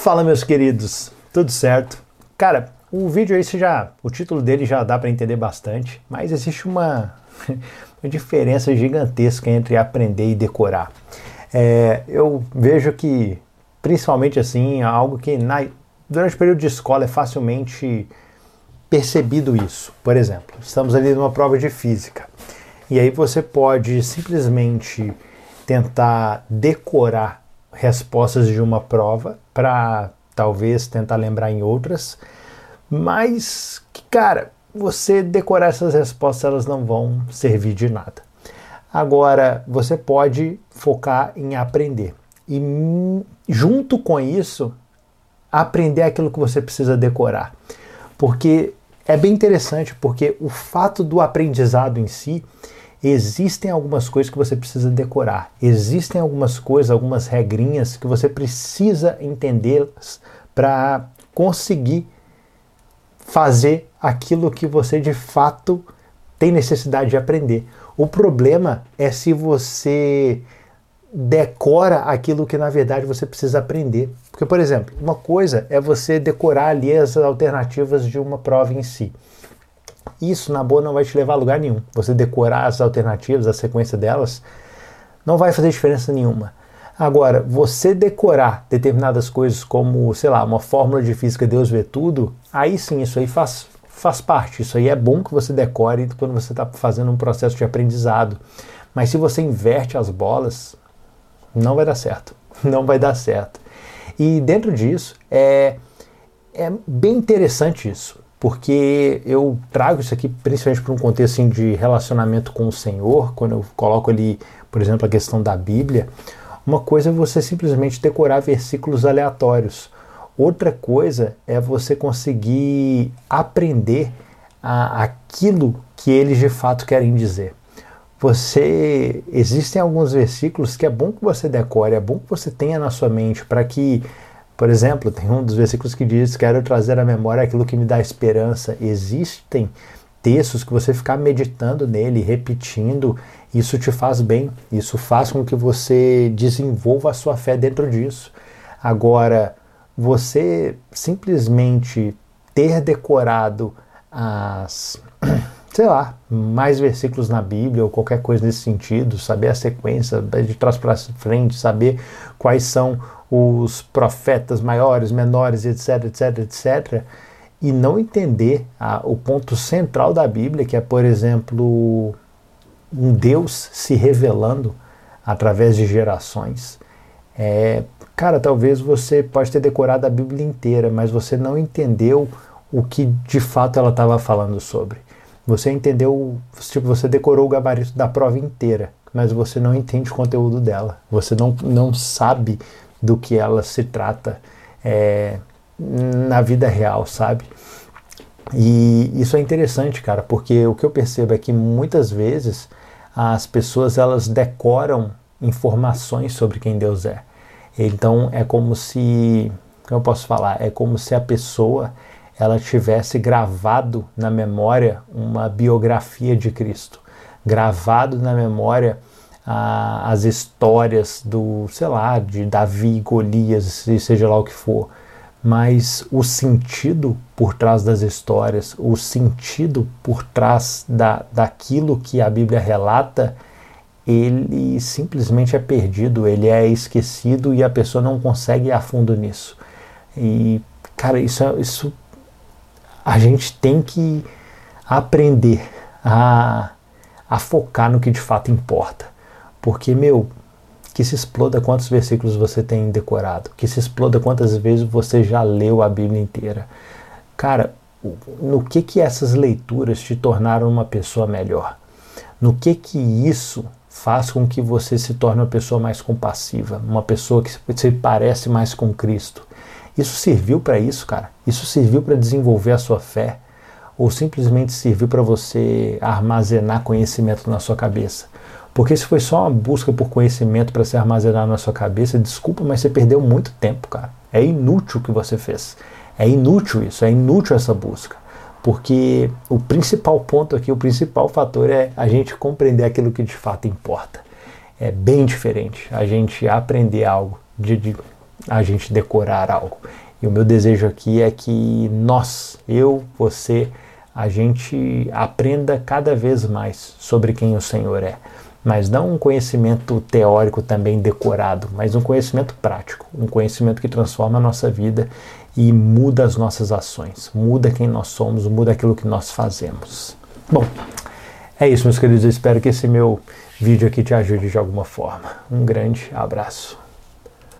Fala meus queridos, tudo certo? Cara, o vídeo aí já, o título dele já dá para entender bastante, mas existe uma, uma, diferença gigantesca entre aprender e decorar. É, eu vejo que, principalmente assim, algo que na, durante o período de escola é facilmente percebido isso. Por exemplo, estamos ali numa prova de física e aí você pode simplesmente tentar decorar respostas de uma prova para talvez tentar lembrar em outras, mas que cara, você decorar essas respostas elas não vão servir de nada. Agora, você pode focar em aprender e junto com isso aprender aquilo que você precisa decorar. Porque é bem interessante porque o fato do aprendizado em si existem algumas coisas que você precisa decorar, existem algumas coisas, algumas regrinhas que você precisa entendê-las para conseguir fazer aquilo que você de fato tem necessidade de aprender. O problema é se você decora aquilo que na verdade você precisa aprender. Porque, por exemplo, uma coisa é você decorar ali as alternativas de uma prova em si. Isso, na boa, não vai te levar a lugar nenhum. Você decorar as alternativas, a sequência delas, não vai fazer diferença nenhuma. Agora, você decorar determinadas coisas como, sei lá, uma fórmula de física Deus vê tudo, aí sim, isso aí faz, faz parte. Isso aí é bom que você decore quando você está fazendo um processo de aprendizado. Mas se você inverte as bolas, não vai dar certo. Não vai dar certo. E dentro disso, é, é bem interessante isso porque eu trago isso aqui principalmente para um contexto assim, de relacionamento com o Senhor, quando eu coloco ali, por exemplo, a questão da Bíblia. Uma coisa é você simplesmente decorar versículos aleatórios. Outra coisa é você conseguir aprender a, aquilo que eles de fato querem dizer. Você existem alguns versículos que é bom que você decore, é bom que você tenha na sua mente para que por exemplo, tem um dos versículos que diz: Quero trazer à memória aquilo que me dá esperança. Existem textos que você ficar meditando nele, repetindo, isso te faz bem, isso faz com que você desenvolva a sua fé dentro disso. Agora, você simplesmente ter decorado as, sei lá, mais versículos na Bíblia ou qualquer coisa nesse sentido, saber a sequência de trás para frente, saber quais são os profetas maiores, menores, etc, etc, etc, e não entender a, o ponto central da Bíblia, que é, por exemplo, um Deus se revelando através de gerações. É, cara, talvez você pode ter decorado a Bíblia inteira, mas você não entendeu o que de fato ela estava falando sobre. Você entendeu, tipo, você decorou o gabarito da prova inteira, mas você não entende o conteúdo dela. Você não, não sabe do que ela se trata é, na vida real, sabe? E isso é interessante, cara, porque o que eu percebo é que muitas vezes as pessoas elas decoram informações sobre quem Deus é. Então é como se, como eu posso falar, é como se a pessoa ela tivesse gravado na memória uma biografia de Cristo, gravado na memória a, as histórias do, sei lá, de Davi, Golias, seja lá o que for, mas o sentido por trás das histórias, o sentido por trás da, daquilo que a Bíblia relata, ele simplesmente é perdido, ele é esquecido e a pessoa não consegue ir a fundo nisso. E, cara, isso, é, isso a gente tem que aprender a, a focar no que de fato importa. Porque, meu, que se exploda quantos versículos você tem decorado, que se exploda quantas vezes você já leu a Bíblia inteira. Cara, no que que essas leituras te tornaram uma pessoa melhor? No que que isso faz com que você se torne uma pessoa mais compassiva, uma pessoa que se parece mais com Cristo? Isso serviu para isso, cara? Isso serviu para desenvolver a sua fé? Ou simplesmente serviu para você armazenar conhecimento na sua cabeça? Porque se foi só uma busca por conhecimento para se armazenar na sua cabeça, desculpa, mas você perdeu muito tempo, cara. É inútil o que você fez. É inútil isso, é inútil essa busca. Porque o principal ponto aqui, o principal fator é a gente compreender aquilo que de fato importa. É bem diferente a gente aprender algo de, de a gente decorar algo. E o meu desejo aqui é que nós, eu, você, a gente aprenda cada vez mais sobre quem o Senhor é. Mas não um conhecimento teórico também decorado, mas um conhecimento prático, um conhecimento que transforma a nossa vida e muda as nossas ações, muda quem nós somos, muda aquilo que nós fazemos. Bom, é isso, meus queridos. Eu espero que esse meu vídeo aqui te ajude de alguma forma. Um grande abraço.